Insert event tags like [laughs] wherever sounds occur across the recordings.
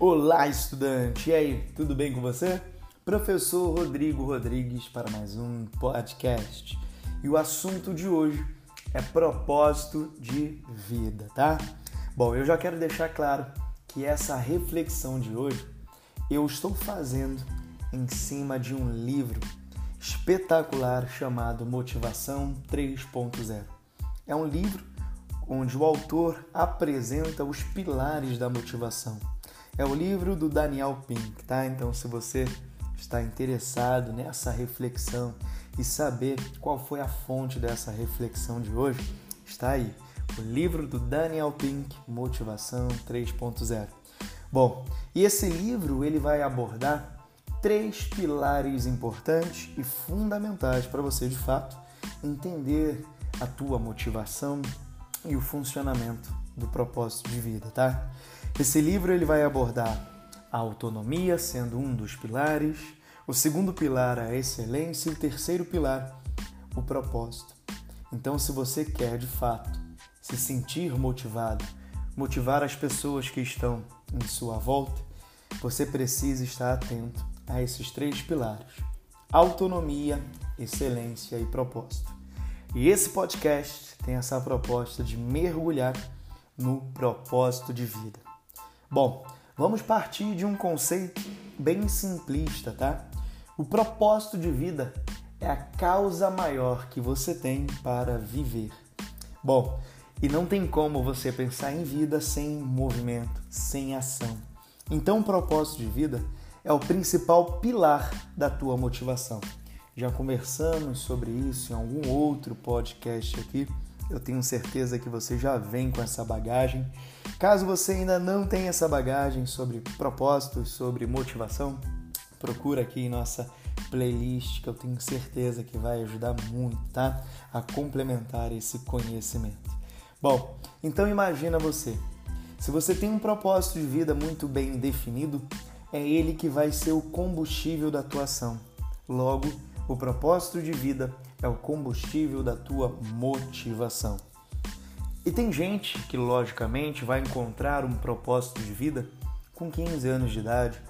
Olá, estudante! E aí, tudo bem com você? Professor Rodrigo Rodrigues para mais um podcast. E o assunto de hoje é propósito de vida, tá? Bom, eu já quero deixar claro que essa reflexão de hoje eu estou fazendo em cima de um livro espetacular chamado Motivação 3.0. É um livro onde o autor apresenta os pilares da motivação é o livro do Daniel Pink, tá? Então, se você está interessado nessa reflexão e saber qual foi a fonte dessa reflexão de hoje, está aí. O livro do Daniel Pink, Motivação 3.0. Bom, e esse livro ele vai abordar três pilares importantes e fundamentais para você de fato entender a tua motivação e o funcionamento do propósito de vida, tá? Esse livro ele vai abordar a autonomia, sendo um dos pilares, o segundo pilar a excelência e o terceiro pilar o propósito. Então, se você quer de fato se sentir motivado, motivar as pessoas que estão em sua volta, você precisa estar atento a esses três pilares: autonomia, excelência e propósito. E esse podcast tem essa proposta de mergulhar no propósito de vida. Bom, vamos partir de um conceito bem simplista, tá? O propósito de vida é a causa maior que você tem para viver. Bom, e não tem como você pensar em vida sem movimento, sem ação. Então, o propósito de vida é o principal pilar da tua motivação. Já conversamos sobre isso em algum outro podcast aqui eu tenho certeza que você já vem com essa bagagem. Caso você ainda não tenha essa bagagem sobre propósitos, sobre motivação, procura aqui em nossa playlist que eu tenho certeza que vai ajudar muito, tá? A complementar esse conhecimento. Bom, então imagina você. Se você tem um propósito de vida muito bem definido, é ele que vai ser o combustível da tua ação. Logo, o propósito de vida é o combustível da tua motivação. E tem gente que, logicamente, vai encontrar um propósito de vida com 15 anos de idade.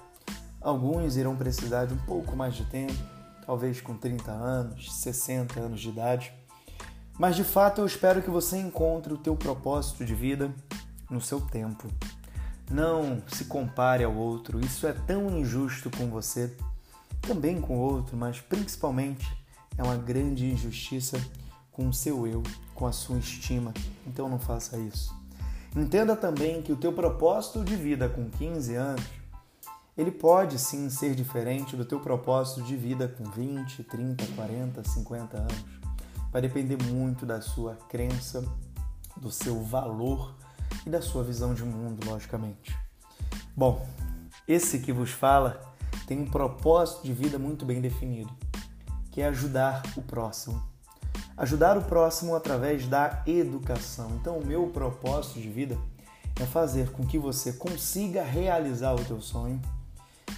Alguns irão precisar de um pouco mais de tempo, talvez com 30 anos, 60 anos de idade. Mas de fato eu espero que você encontre o teu propósito de vida no seu tempo. Não se compare ao outro, isso é tão injusto com você, também com o outro, mas principalmente é uma grande injustiça com o seu eu, com a sua estima. Então não faça isso. Entenda também que o teu propósito de vida com 15 anos, ele pode sim ser diferente do teu propósito de vida com 20, 30, 40, 50 anos. Vai depender muito da sua crença, do seu valor e da sua visão de mundo, logicamente. Bom, esse que vos fala tem um propósito de vida muito bem definido que é ajudar o próximo. Ajudar o próximo através da educação. Então, o meu propósito de vida é fazer com que você consiga realizar o teu sonho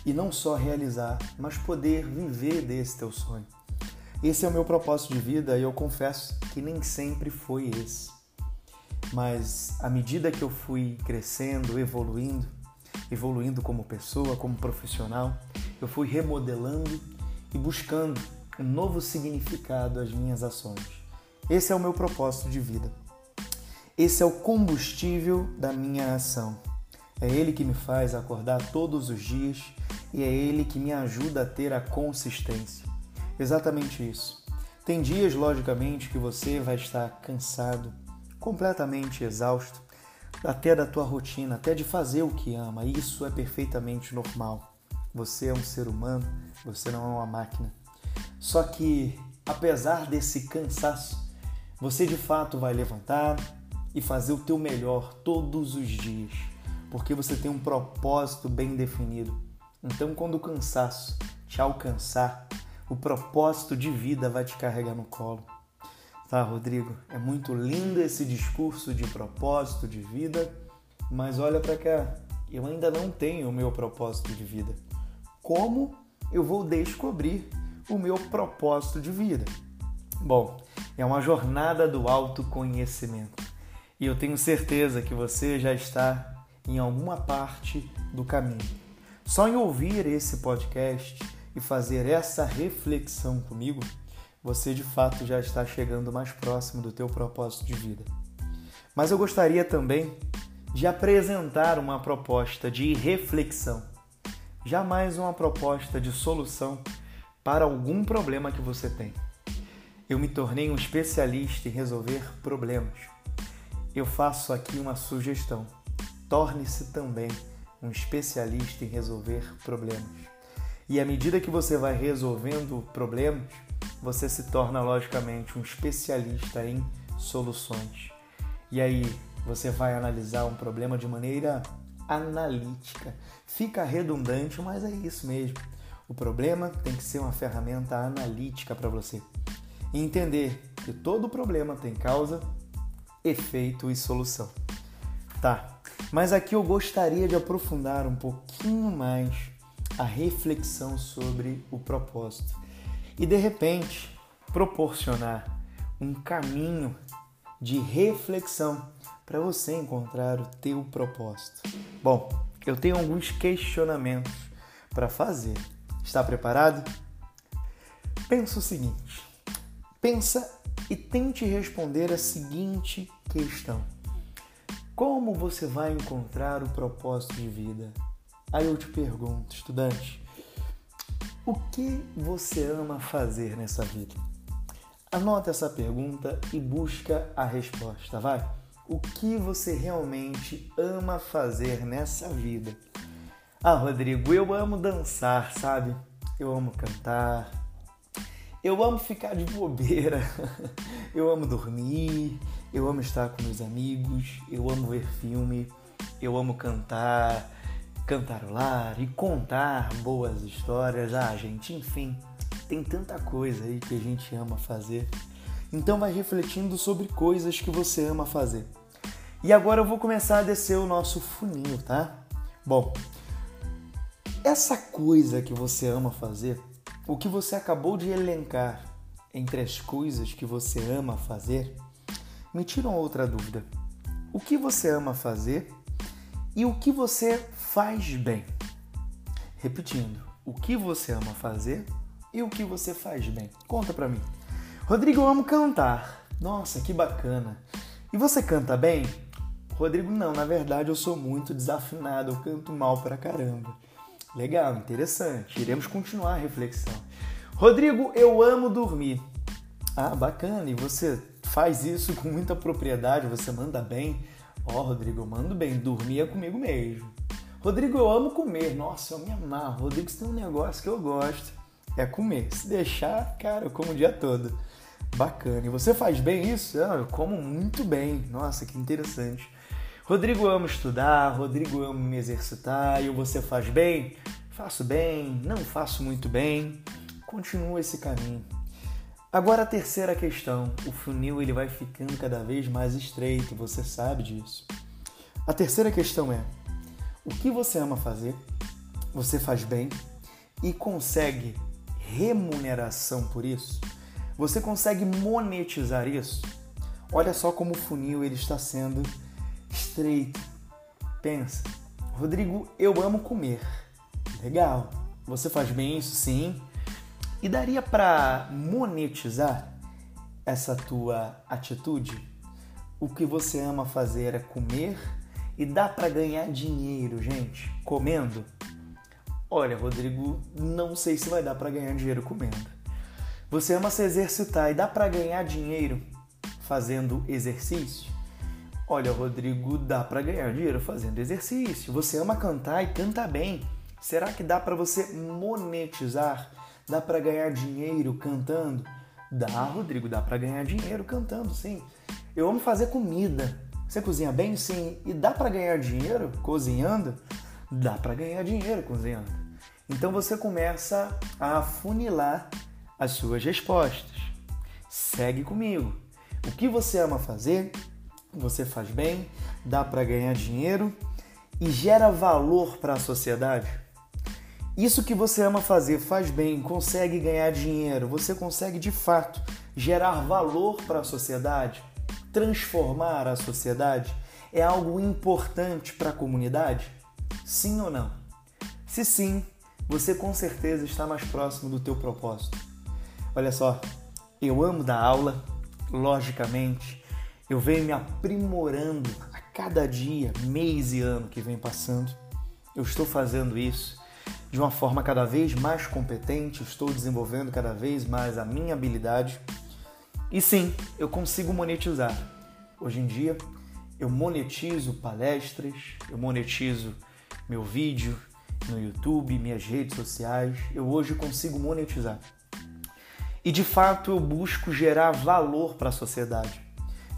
e não só realizar, mas poder viver desse teu sonho. Esse é o meu propósito de vida e eu confesso que nem sempre foi esse. Mas à medida que eu fui crescendo, evoluindo, evoluindo como pessoa, como profissional, eu fui remodelando e buscando novo significado às minhas ações. Esse é o meu propósito de vida. Esse é o combustível da minha ação. É ele que me faz acordar todos os dias e é ele que me ajuda a ter a consistência. Exatamente isso. Tem dias, logicamente, que você vai estar cansado, completamente exausto, até da tua rotina, até de fazer o que ama. Isso é perfeitamente normal. Você é um ser humano, você não é uma máquina. Só que, apesar desse cansaço, você de fato vai levantar e fazer o teu melhor todos os dias, porque você tem um propósito bem definido. Então, quando o cansaço te alcançar, o propósito de vida vai te carregar no colo. Tá, Rodrigo? É muito lindo esse discurso de propósito de vida, mas olha para cá, eu ainda não tenho o meu propósito de vida. Como eu vou descobrir o meu propósito de vida? Bom, é uma jornada do autoconhecimento. E eu tenho certeza que você já está em alguma parte do caminho. Só em ouvir esse podcast e fazer essa reflexão comigo, você de fato já está chegando mais próximo do teu propósito de vida. Mas eu gostaria também de apresentar uma proposta de reflexão, jamais uma proposta de solução para algum problema que você tem. Eu me tornei um especialista em resolver problemas. Eu faço aqui uma sugestão. Torne-se também um especialista em resolver problemas. E à medida que você vai resolvendo problemas, você se torna logicamente um especialista em soluções. E aí você vai analisar um problema de maneira analítica. Fica redundante, mas é isso mesmo. O problema tem que ser uma ferramenta analítica para você. E entender que todo problema tem causa, efeito e solução. Tá, mas aqui eu gostaria de aprofundar um pouquinho mais a reflexão sobre o propósito e de repente proporcionar um caminho de reflexão para você encontrar o teu propósito. Bom, eu tenho alguns questionamentos para fazer. Está preparado? Pensa o seguinte: pensa e tente responder a seguinte questão: Como você vai encontrar o propósito de vida? Aí eu te pergunto, estudante, o que você ama fazer nessa vida? Anota essa pergunta e busca a resposta, vai. O que você realmente ama fazer nessa vida? Ah, Rodrigo, eu amo dançar, sabe? Eu amo cantar. Eu amo ficar de bobeira. [laughs] Eu amo dormir. Eu amo estar com meus amigos. Eu amo ver filme. Eu amo cantar, cantarolar e contar boas histórias. Ah, gente, enfim, tem tanta coisa aí que a gente ama fazer. Então vai refletindo sobre coisas que você ama fazer. E agora eu vou começar a descer o nosso funil, tá? Bom, essa coisa que você ama fazer, o que você acabou de elencar entre as coisas que você ama fazer, me tira uma outra dúvida. O que você ama fazer e o que você faz bem? Repetindo, o que você ama fazer e o que você faz bem? Conta pra mim. Rodrigo, eu amo cantar. Nossa, que bacana. E você canta bem? Rodrigo, não, na verdade eu sou muito desafinado, eu canto mal pra caramba. Legal, interessante. Iremos continuar a reflexão. Rodrigo, eu amo dormir. Ah, bacana. E você faz isso com muita propriedade, você manda bem. Ó, oh, Rodrigo, eu mando bem. Dormir é comigo mesmo. Rodrigo, eu amo comer. Nossa, eu me amarro. Rodrigo, você tem um negócio que eu gosto. É comer. Se deixar, cara, eu como o dia todo. Bacana. E você faz bem isso? Ah, eu como muito bem. Nossa, que interessante. Rodrigo, amo estudar, Rodrigo, amo me exercitar, e você faz bem? Faço bem, não faço muito bem. Continua esse caminho. Agora a terceira questão, o funil ele vai ficando cada vez mais estreito, você sabe disso. A terceira questão é: o que você ama fazer? Você faz bem e consegue remuneração por isso? Você consegue monetizar isso? Olha só como o funil ele está sendo estreito. Pensa, Rodrigo, eu amo comer. Legal. Você faz bem isso, sim. E daria para monetizar essa tua atitude? O que você ama fazer é comer e dá para ganhar dinheiro, gente, comendo? Olha, Rodrigo, não sei se vai dar para ganhar dinheiro comendo. Você ama se exercitar e dá para ganhar dinheiro fazendo exercício? Olha, Rodrigo, dá para ganhar dinheiro fazendo exercício. Você ama cantar e canta bem. Será que dá para você monetizar? Dá para ganhar dinheiro cantando? Dá, Rodrigo, dá para ganhar dinheiro cantando, sim. Eu amo fazer comida. Você cozinha bem? Sim. E dá para ganhar dinheiro cozinhando? Dá para ganhar dinheiro cozinhando. Então você começa a afunilar as suas respostas. Segue comigo. O que você ama fazer? Você faz bem, dá para ganhar dinheiro e gera valor para a sociedade. Isso que você ama fazer, faz bem, consegue ganhar dinheiro, você consegue de fato gerar valor para a sociedade, transformar a sociedade. é algo importante para a comunidade? Sim ou não? Se sim, você com certeza está mais próximo do teu propósito. Olha só, eu amo dar aula, logicamente, eu venho me aprimorando a cada dia, mês e ano que vem passando. Eu estou fazendo isso de uma forma cada vez mais competente, estou desenvolvendo cada vez mais a minha habilidade. E sim, eu consigo monetizar. Hoje em dia, eu monetizo palestras, eu monetizo meu vídeo no YouTube, minhas redes sociais. Eu hoje consigo monetizar. E de fato eu busco gerar valor para a sociedade.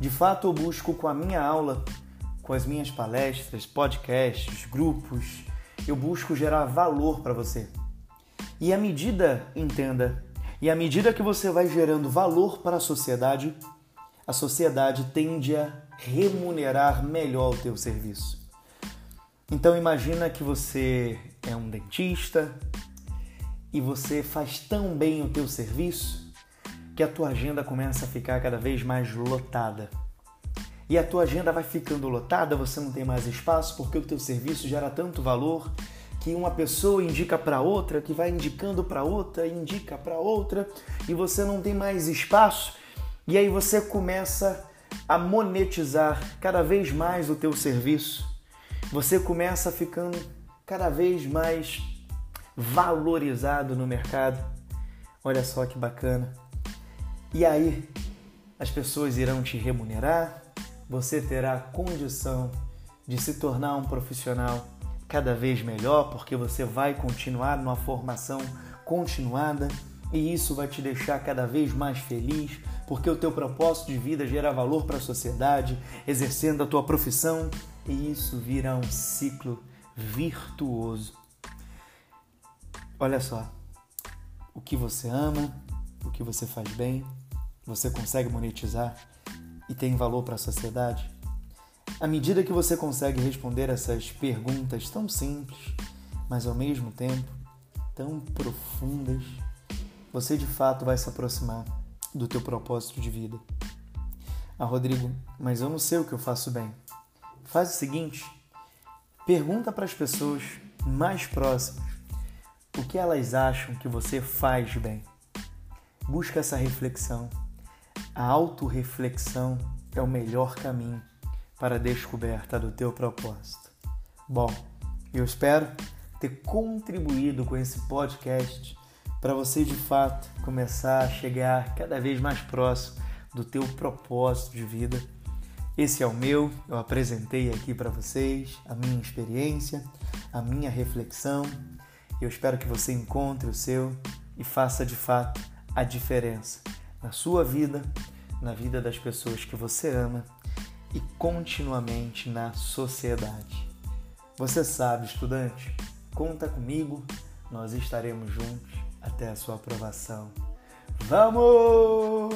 De fato eu busco com a minha aula, com as minhas palestras, podcasts, grupos, eu busco gerar valor para você. E à medida, entenda, e à medida que você vai gerando valor para a sociedade, a sociedade tende a remunerar melhor o teu serviço. Então imagina que você é um dentista e você faz tão bem o teu serviço que a tua agenda começa a ficar cada vez mais lotada. E a tua agenda vai ficando lotada, você não tem mais espaço porque o teu serviço gera tanto valor que uma pessoa indica para outra, que vai indicando para outra, indica para outra, e você não tem mais espaço. E aí você começa a monetizar cada vez mais o teu serviço. Você começa ficando cada vez mais valorizado no mercado. Olha só que bacana. E aí as pessoas irão te remunerar, você terá condição de se tornar um profissional cada vez melhor, porque você vai continuar numa formação continuada e isso vai te deixar cada vez mais feliz, porque o teu propósito de vida gera valor para a sociedade, exercendo a tua profissão, e isso vira um ciclo virtuoso. Olha só, o que você ama, o que você faz bem, você consegue monetizar e tem valor para a sociedade? À medida que você consegue responder essas perguntas tão simples, mas ao mesmo tempo tão profundas, você de fato vai se aproximar do teu propósito de vida. Ah, Rodrigo, mas eu não sei o que eu faço bem. Faz o seguinte, pergunta para as pessoas mais próximas o que elas acham que você faz bem. Busca essa reflexão a autorreflexão é o melhor caminho para a descoberta do teu propósito. Bom, eu espero ter contribuído com esse podcast para você de fato começar a chegar cada vez mais próximo do teu propósito de vida. Esse é o meu, eu apresentei aqui para vocês a minha experiência, a minha reflexão. Eu espero que você encontre o seu e faça de fato a diferença na sua vida, na vida das pessoas que você ama e continuamente na sociedade. Você sabe, estudante, conta comigo, nós estaremos juntos até a sua aprovação. Vamos!